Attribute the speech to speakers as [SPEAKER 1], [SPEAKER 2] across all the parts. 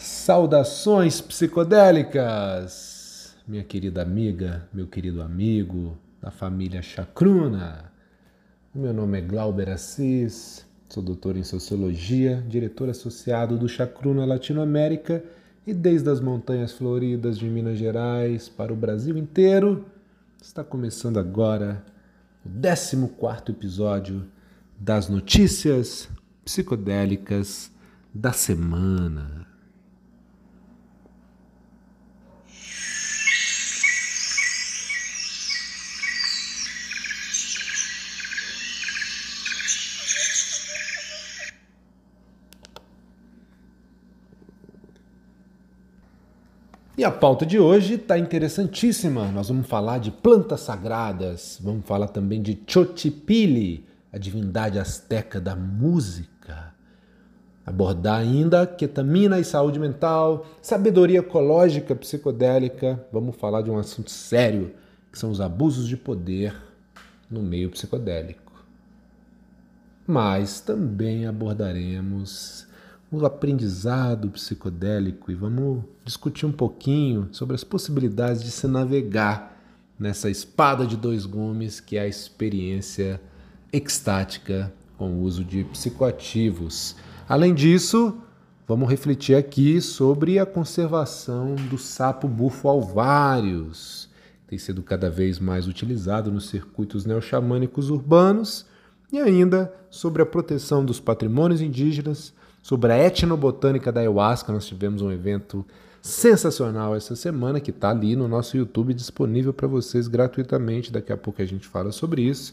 [SPEAKER 1] Saudações psicodélicas, minha querida amiga, meu querido amigo da família Chacruna. Meu nome é Glauber Assis, sou doutor em Sociologia, diretor associado do Chacruna Latinoamérica e desde as montanhas floridas de Minas Gerais para o Brasil inteiro, está começando agora o 14 episódio das notícias psicodélicas da semana. E a pauta de hoje está interessantíssima. Nós vamos falar de plantas sagradas, vamos falar também de Chochipili, a divindade asteca da música. Abordar ainda ketamina e saúde mental, sabedoria ecológica psicodélica. Vamos falar de um assunto sério, que são os abusos de poder no meio psicodélico. Mas também abordaremos o aprendizado psicodélico e vamos discutir um pouquinho sobre as possibilidades de se navegar nessa espada de dois gumes que é a experiência extática com o uso de psicoativos. Além disso, vamos refletir aqui sobre a conservação do sapo bufo alvários, que tem sido cada vez mais utilizado nos circuitos neoxamânicos urbanos, e ainda sobre a proteção dos patrimônios indígenas sobre a etnobotânica da ayahuasca. Nós tivemos um evento sensacional essa semana que está ali no nosso YouTube disponível para vocês gratuitamente. Daqui a pouco a gente fala sobre isso.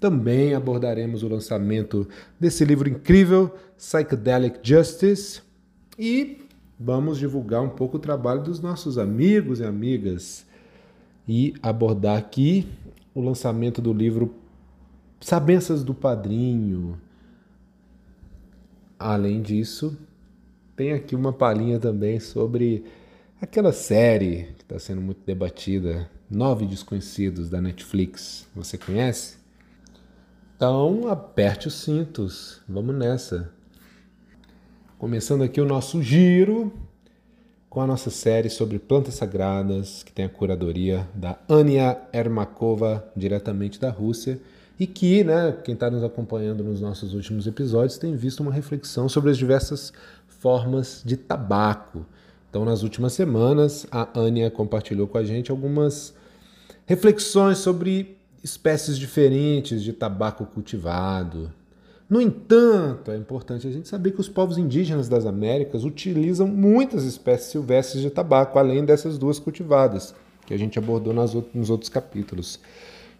[SPEAKER 1] Também abordaremos o lançamento desse livro incrível, Psychedelic Justice, e vamos divulgar um pouco o trabalho dos nossos amigos e amigas e abordar aqui o lançamento do livro Sabenças do Padrinho, Além disso, tem aqui uma palhinha também sobre aquela série que está sendo muito debatida, Nove Desconhecidos da Netflix. Você conhece? Então, aperte os cintos, vamos nessa. Começando aqui o nosso giro com a nossa série sobre plantas sagradas, que tem a curadoria da Ania Ermakova, diretamente da Rússia e que, né, quem está nos acompanhando nos nossos últimos episódios tem visto uma reflexão sobre as diversas formas de tabaco. Então, nas últimas semanas, a Ania compartilhou com a gente algumas reflexões sobre espécies diferentes de tabaco cultivado. No entanto, é importante a gente saber que os povos indígenas das Américas utilizam muitas espécies silvestres de tabaco, além dessas duas cultivadas, que a gente abordou nos outros capítulos.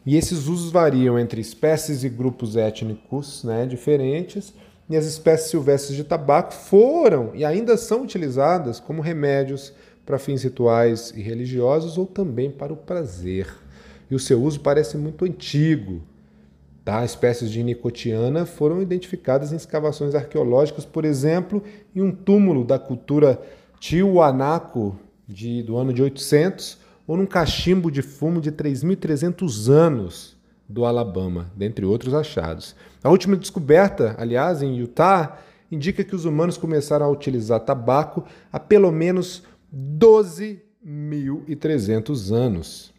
[SPEAKER 1] E esses usos variam entre espécies e grupos étnicos né, diferentes, e as espécies silvestres de tabaco foram e ainda são utilizadas como remédios para fins rituais e religiosos ou também para o prazer. E o seu uso parece muito antigo. Tá? Espécies de nicotiana foram identificadas em escavações arqueológicas, por exemplo, em um túmulo da cultura Tiwanaku de, do ano de 800, ou num cachimbo de fumo de 3.300 anos do Alabama, dentre outros achados. A última descoberta, aliás, em Utah, indica que os humanos começaram a utilizar tabaco há pelo menos 12.300 anos.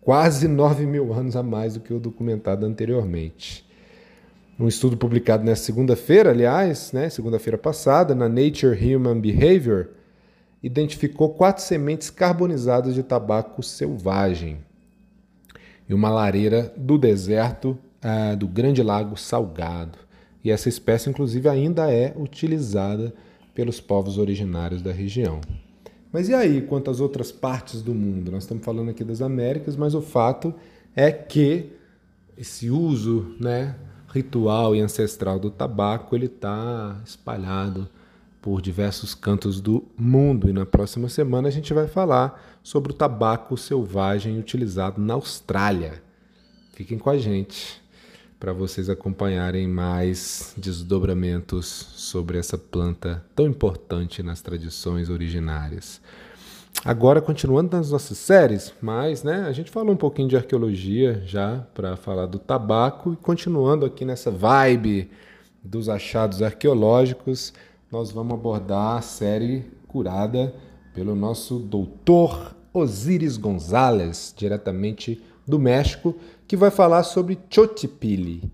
[SPEAKER 1] Quase 9 mil anos a mais do que o documentado anteriormente. Um estudo publicado nesta segunda-feira, aliás, né, segunda-feira passada, na Nature Human Behavior, identificou quatro sementes carbonizadas de tabaco selvagem e uma lareira do deserto ah, do Grande Lago Salgado. E essa espécie, inclusive, ainda é utilizada pelos povos originários da região. Mas e aí, quanto às outras partes do mundo? Nós estamos falando aqui das Américas, mas o fato é que esse uso né, ritual e ancestral do tabaco ele está espalhado por diversos cantos do mundo. E na próxima semana a gente vai falar sobre o tabaco selvagem utilizado na Austrália. Fiquem com a gente para vocês acompanharem mais desdobramentos sobre essa planta tão importante nas tradições originárias. Agora, continuando nas nossas séries, mas né, a gente falou um pouquinho de arqueologia já para falar do tabaco e continuando aqui nessa vibe dos achados arqueológicos, nós vamos abordar a série curada pelo nosso doutor Osiris Gonzalez, diretamente do México, que vai falar sobre Chotipili.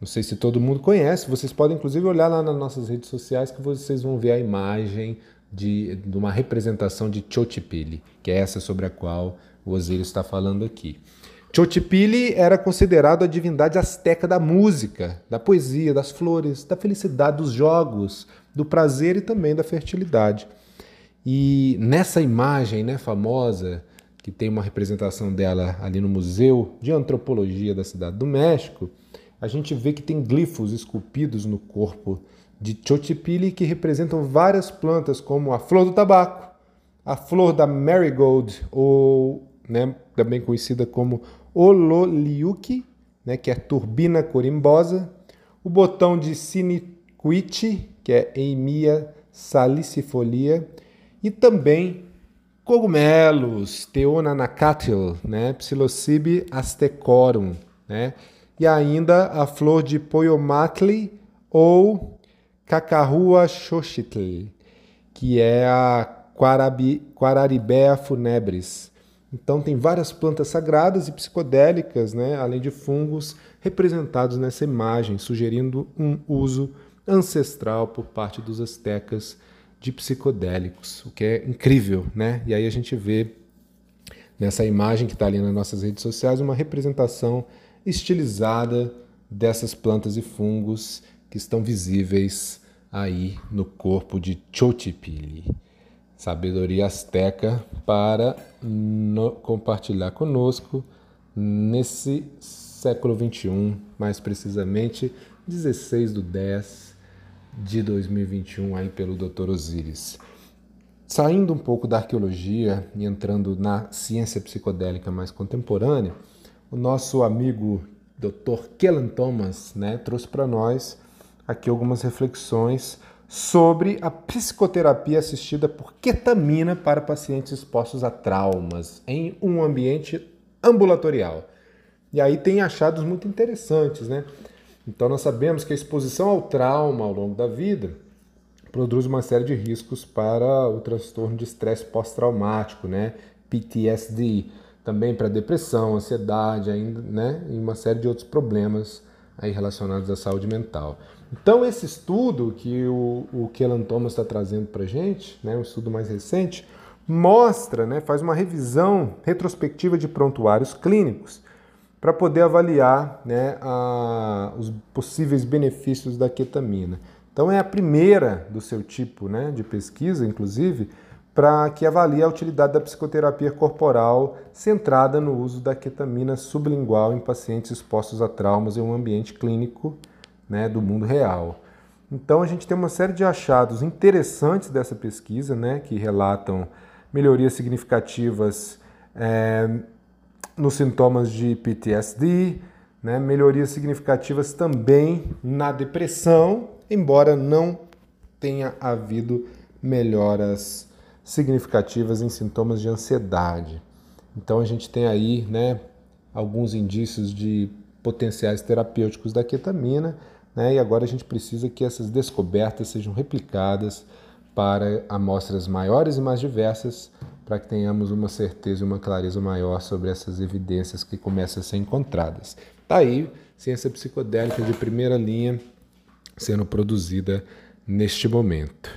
[SPEAKER 1] Não sei se todo mundo conhece, vocês podem inclusive olhar lá nas nossas redes sociais que vocês vão ver a imagem de, de uma representação de Chotipili, que é essa sobre a qual o Osiris está falando aqui. Chotipili era considerado a divindade asteca da música, da poesia, das flores, da felicidade, dos jogos, do prazer e também da fertilidade. E nessa imagem né, famosa, que tem uma representação dela ali no Museu de Antropologia da Cidade do México, a gente vê que tem glifos esculpidos no corpo de Chochipilli que representam várias plantas, como a flor do tabaco, a flor da marigold, ou né, também conhecida como ololiuki, né, que é turbina corimbosa, o botão de siniquiti, que é Eimia salicifolia, e também cogumelos, Teonanacatil, né, Psilocybe astecorum, né, e ainda a flor de Poiomatli ou Cacarrua xochitl, que é a Quararibea funebris. Então tem várias plantas sagradas e psicodélicas, né, além de fungos representados nessa imagem, sugerindo um uso ancestral por parte dos astecas de psicodélicos, o que é incrível, né? E aí a gente vê nessa imagem que está ali nas nossas redes sociais uma representação estilizada dessas plantas e fungos que estão visíveis aí no corpo de Chochipilli. Sabedoria asteca para no, compartilhar conosco nesse século 21, mais precisamente 16 do 10 de 2021 aí pelo Dr. Osiris. Saindo um pouco da arqueologia e entrando na ciência psicodélica mais contemporânea, o nosso amigo Dr. Kellan Thomas né, trouxe para nós aqui algumas reflexões sobre a psicoterapia assistida por ketamina para pacientes expostos a traumas em um ambiente ambulatorial. E aí tem achados muito interessantes, né? Então nós sabemos que a exposição ao trauma ao longo da vida produz uma série de riscos para o transtorno de estresse pós-traumático, né? PTSD, também para depressão, ansiedade, ainda, né? E uma série de outros problemas aí relacionados à saúde mental. Então esse estudo que o, o Kellan Thomas está trazendo para a gente, né? Um estudo mais recente, mostra, né? Faz uma revisão retrospectiva de prontuários clínicos para poder avaliar né, a, os possíveis benefícios da ketamina. Então é a primeira do seu tipo né, de pesquisa, inclusive, para que avalie a utilidade da psicoterapia corporal centrada no uso da ketamina sublingual em pacientes expostos a traumas em um ambiente clínico né, do mundo real. Então a gente tem uma série de achados interessantes dessa pesquisa, né, que relatam melhorias significativas é, nos sintomas de PTSD, né, melhorias significativas também na depressão, embora não tenha havido melhoras significativas em sintomas de ansiedade. Então a gente tem aí né, alguns indícios de potenciais terapêuticos da ketamina, né, e agora a gente precisa que essas descobertas sejam replicadas para amostras maiores e mais diversas, para que tenhamos uma certeza e uma clareza maior sobre essas evidências que começam a ser encontradas. Está aí, ciência psicodélica de primeira linha sendo produzida neste momento.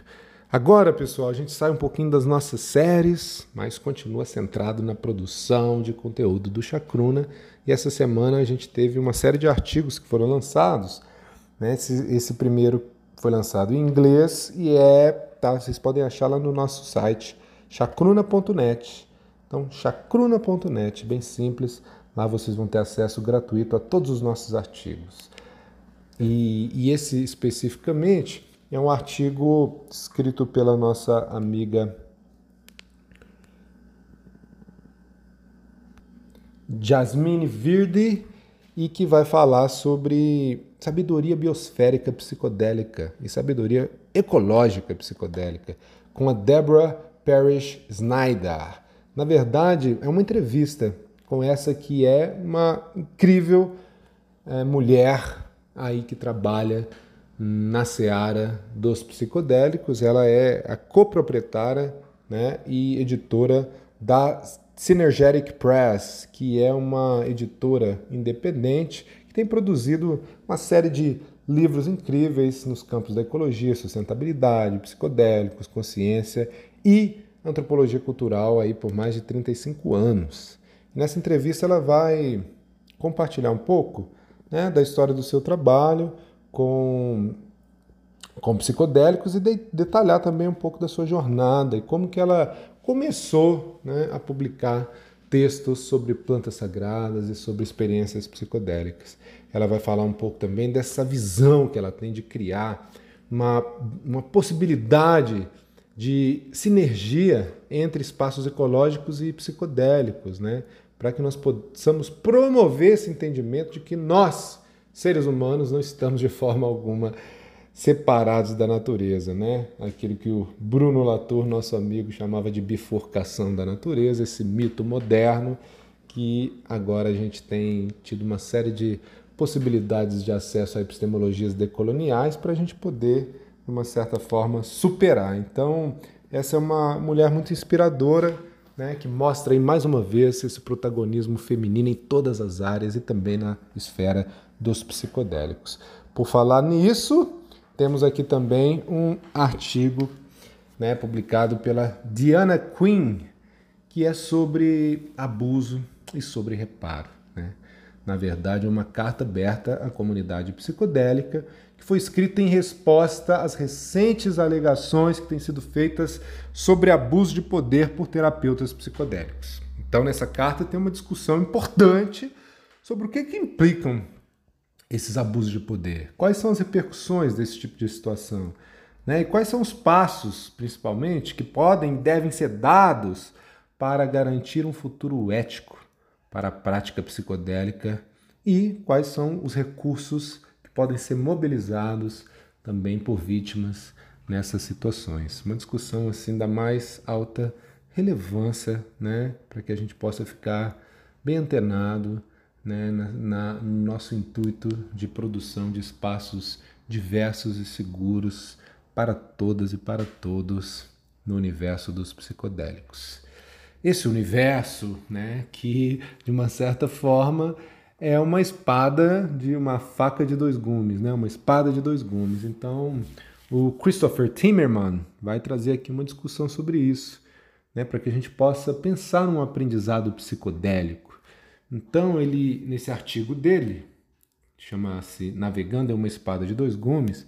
[SPEAKER 1] Agora, pessoal, a gente sai um pouquinho das nossas séries, mas continua centrado na produção de conteúdo do Chacruna. E essa semana a gente teve uma série de artigos que foram lançados. Né? Esse, esse primeiro foi lançado em inglês e é, tá, vocês podem achar lá no nosso site chacruna.net. Então, chacruna.net, bem simples. Lá vocês vão ter acesso gratuito a todos os nossos artigos. E, e esse especificamente é um artigo escrito pela nossa amiga Jasmine Virdi e que vai falar sobre sabedoria biosférica psicodélica e sabedoria ecológica psicodélica com a Deborah Parrish Snyder. Na verdade, é uma entrevista com essa que é uma incrível é, mulher aí que trabalha na seara dos psicodélicos. Ela é a coproprietária né, e editora da Synergetic Press, que é uma editora independente que tem produzido uma série de livros incríveis nos campos da ecologia, sustentabilidade, psicodélicos, consciência e antropologia cultural aí por mais de 35 anos. Nessa entrevista ela vai compartilhar um pouco né, da história do seu trabalho com, com psicodélicos e de, detalhar também um pouco da sua jornada e como que ela começou né, a publicar textos sobre plantas sagradas e sobre experiências psicodélicas. Ela vai falar um pouco também dessa visão que ela tem de criar uma, uma possibilidade de sinergia entre espaços ecológicos e psicodélicos, né? para que nós possamos promover esse entendimento de que nós, seres humanos, não estamos de forma alguma separados da natureza, né? Aquilo que o Bruno Latour, nosso amigo, chamava de bifurcação da natureza, esse mito moderno que agora a gente tem tido uma série de possibilidades de acesso a epistemologias decoloniais para a gente poder, de uma certa forma, superar. Então, essa é uma mulher muito inspiradora, né, que mostra aí mais uma vez esse protagonismo feminino em todas as áreas e também na esfera dos psicodélicos. Por falar nisso, temos aqui também um artigo né, publicado pela Diana Quinn, que é sobre abuso e sobre reparo. Né? Na verdade, é uma carta aberta à comunidade psicodélica que foi escrita em resposta às recentes alegações que têm sido feitas sobre abuso de poder por terapeutas psicodélicos. Então, nessa carta tem uma discussão importante sobre o que, que implicam esses abusos de poder? Quais são as repercussões desse tipo de situação? Né? E quais são os passos, principalmente, que podem e devem ser dados para garantir um futuro ético para a prática psicodélica e quais são os recursos podem ser mobilizados também por vítimas nessas situações. Uma discussão assim da mais alta relevância, né, para que a gente possa ficar bem antenado né, na, na, no nosso intuito de produção de espaços diversos e seguros para todas e para todos no universo dos psicodélicos. Esse universo, né, que de uma certa forma é uma espada de uma faca de dois gumes, né, uma espada de dois gumes. Então, o Christopher Timmerman vai trazer aqui uma discussão sobre isso, né, para que a gente possa pensar num aprendizado psicodélico. Então, ele, nesse artigo dele, chama-se Navegando é uma espada de dois gumes,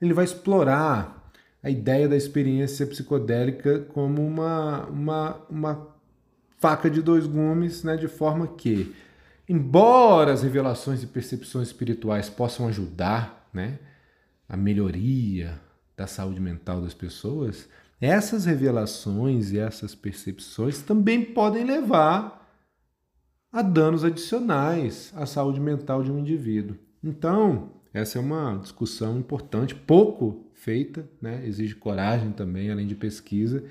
[SPEAKER 1] ele vai explorar a ideia da experiência psicodélica como uma, uma, uma faca de dois gumes, né, de forma que, embora as revelações e percepções espirituais possam ajudar né, a melhoria da saúde mental das pessoas, essas revelações e essas percepções também podem levar a danos adicionais à saúde mental de um indivíduo. Então, essa é uma discussão importante, pouco feita, né? exige coragem também, além de pesquisa,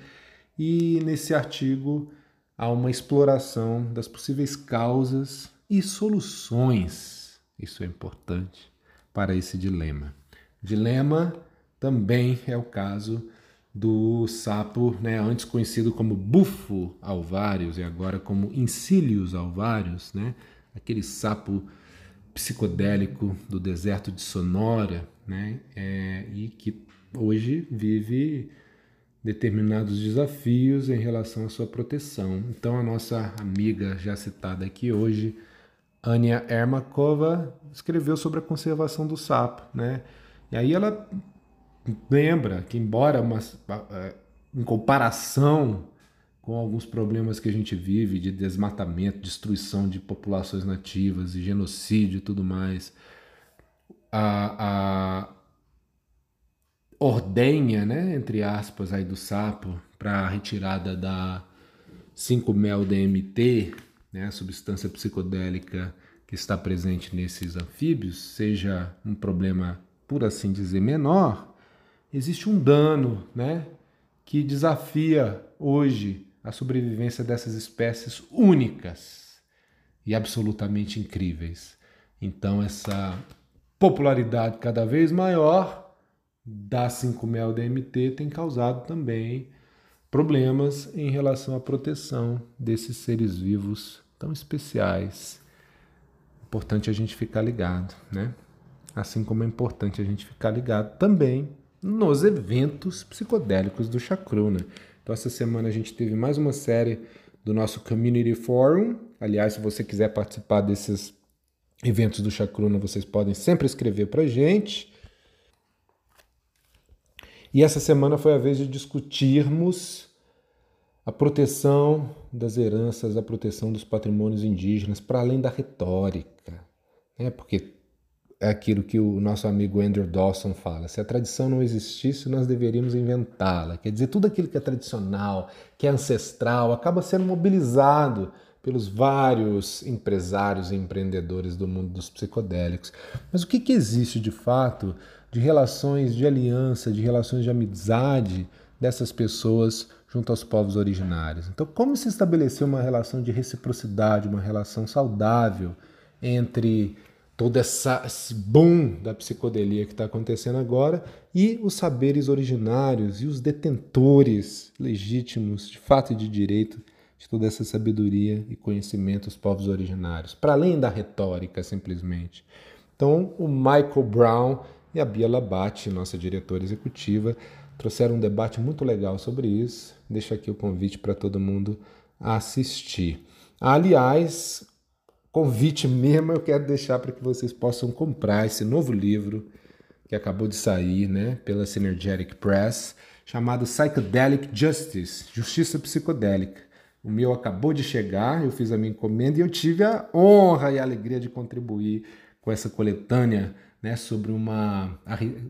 [SPEAKER 1] e nesse artigo há uma exploração das possíveis causas e soluções, isso é importante, para esse dilema. Dilema também é o caso do sapo, né, antes conhecido como bufo alvários e agora como Incilius alvários, né, aquele sapo psicodélico do deserto de Sonora, né, é, e que hoje vive determinados desafios em relação à sua proteção. Então a nossa amiga já citada aqui hoje, Ania Ermakova, escreveu sobre a conservação do sapo, né? E aí ela lembra que, embora uma, em comparação com alguns problemas que a gente vive de desmatamento, destruição de populações nativas e genocídio e tudo mais, a, a ordenha, né, entre aspas, aí do sapo para a retirada da 5-mel-DMT, né, a substância psicodélica que está presente nesses anfíbios, seja um problema, por assim dizer, menor, existe um dano né, que desafia hoje a sobrevivência dessas espécies únicas e absolutamente incríveis. Então, essa popularidade cada vez maior da 5-mel DMT tem causado também problemas em relação à proteção desses seres vivos tão especiais. Importante a gente ficar ligado, né? Assim como é importante a gente ficar ligado também nos eventos psicodélicos do Chacruna. Então essa semana a gente teve mais uma série do nosso Community Forum. Aliás, se você quiser participar desses eventos do Chacruna, vocês podem sempre escrever para gente. E essa semana foi a vez de discutirmos a proteção das heranças, a proteção dos patrimônios indígenas, para além da retórica. Né? Porque é aquilo que o nosso amigo Andrew Dawson fala: se a tradição não existisse, nós deveríamos inventá-la. Quer dizer, tudo aquilo que é tradicional, que é ancestral, acaba sendo mobilizado pelos vários empresários e empreendedores do mundo dos psicodélicos. Mas o que, que existe de fato de relações de aliança, de relações de amizade dessas pessoas junto aos povos originários? Então, como se estabeleceu uma relação de reciprocidade, uma relação saudável entre todo essa, esse boom da psicodelia que está acontecendo agora e os saberes originários e os detentores legítimos de fato e de direito de toda essa sabedoria e conhecimento dos povos originários, para além da retórica simplesmente. Então, o Michael Brown e a Bia Labate, nossa diretora executiva, trouxeram um debate muito legal sobre isso. Deixo aqui o convite para todo mundo assistir. Aliás, convite mesmo eu quero deixar para que vocês possam comprar esse novo livro que acabou de sair, né, pela Synergetic Press, chamado Psychedelic Justice, Justiça Psicodélica. O meu acabou de chegar, eu fiz a minha encomenda e eu tive a honra e a alegria de contribuir com essa coletânea, né, sobre uma,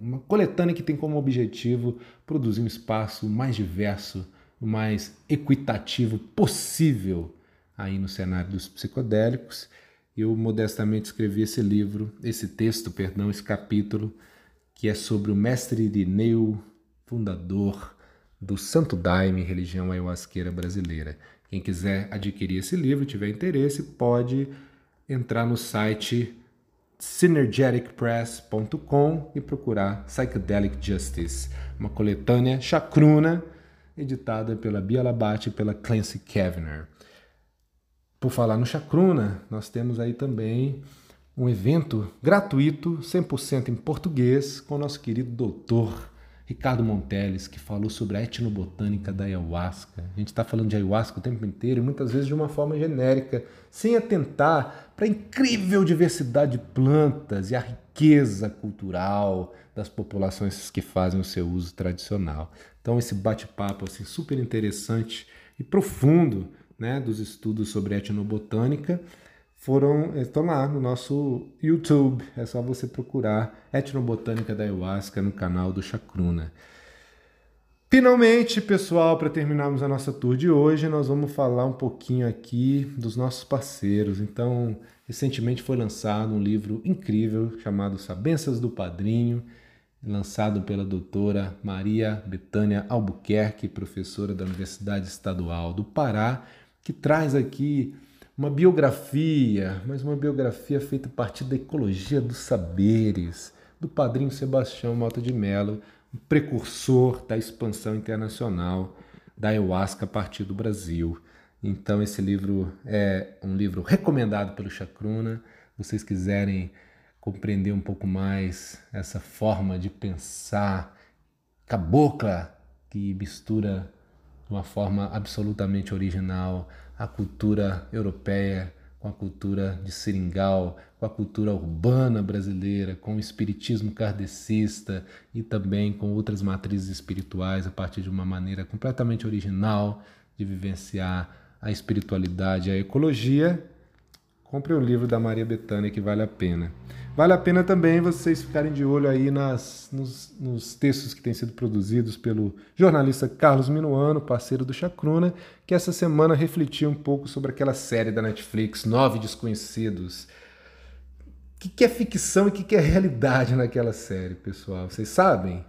[SPEAKER 1] uma coletânea que tem como objetivo produzir um espaço mais diverso, o mais equitativo possível aí no cenário dos psicodélicos. Eu modestamente escrevi esse livro, esse texto, perdão, esse capítulo, que é sobre o mestre Irineu, fundador do Santo Daime, religião ayahuasqueira brasileira. Quem quiser adquirir esse livro, tiver interesse, pode entrar no site synergeticpress.com e procurar Psychedelic Justice, uma coletânea chacruna editada pela Bia Labate e pela Clancy Kavanagh. Por falar no Chacruna, nós temos aí também um evento gratuito, 100% em português, com o nosso querido doutor Ricardo Monteles, que falou sobre a etnobotânica da ayahuasca. A gente está falando de ayahuasca o tempo inteiro e muitas vezes de uma forma genérica, sem atentar para a incrível diversidade de plantas e a riqueza cultural das populações que fazem o seu uso tradicional. Então, esse bate-papo assim, super interessante e profundo né, dos estudos sobre etnobotânica foram estão lá no nosso YouTube. É só você procurar Etnobotânica da Ayahuasca no canal do Chacruna. Finalmente, pessoal, para terminarmos a nossa tour de hoje, nós vamos falar um pouquinho aqui dos nossos parceiros. Então, recentemente foi lançado um livro incrível chamado Sabenças do Padrinho, lançado pela doutora Maria Betânia Albuquerque, professora da Universidade Estadual do Pará, que traz aqui uma biografia, mas uma biografia feita a partir da ecologia dos saberes, do padrinho Sebastião Mota de Mello, precursor da expansão internacional da ayahuasca a partir do Brasil. Então esse livro é um livro recomendado pelo Chacruna. Vocês quiserem compreender um pouco mais essa forma de pensar cabocla que mistura de uma forma absolutamente original a cultura europeia com a cultura de seringal, com a cultura urbana brasileira, com o espiritismo kardecista e também com outras matrizes espirituais a partir de uma maneira completamente original de vivenciar a espiritualidade e a ecologia, compre o livro da Maria Bethânia que vale a pena. Vale a pena também vocês ficarem de olho aí nas, nos, nos, textos que têm sido produzidos pelo jornalista Carlos Minuano, parceiro do Chacruna, que essa semana refletiu um pouco sobre aquela série da Netflix, Nove Desconhecidos. O que, que é ficção e o que, que é realidade naquela série, pessoal? Vocês sabem?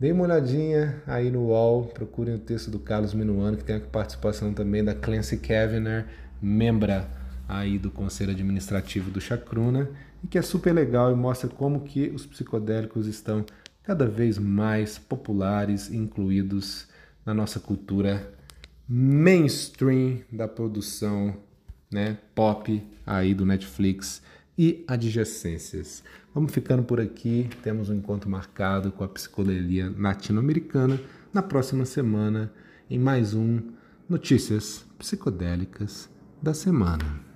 [SPEAKER 1] Dê uma olhadinha aí no UOL, procurem o texto do Carlos Minuano, que tem a participação também da Clancy Kavanagh, membra aí do Conselho Administrativo do Chacruna e que é super legal e mostra como que os psicodélicos estão cada vez mais populares e incluídos na nossa cultura mainstream da produção né, pop aí do Netflix e adjacências. Vamos ficando por aqui. Temos um encontro marcado com a psicologia latino-americana na próxima semana em mais um Notícias Psicodélicas da Semana.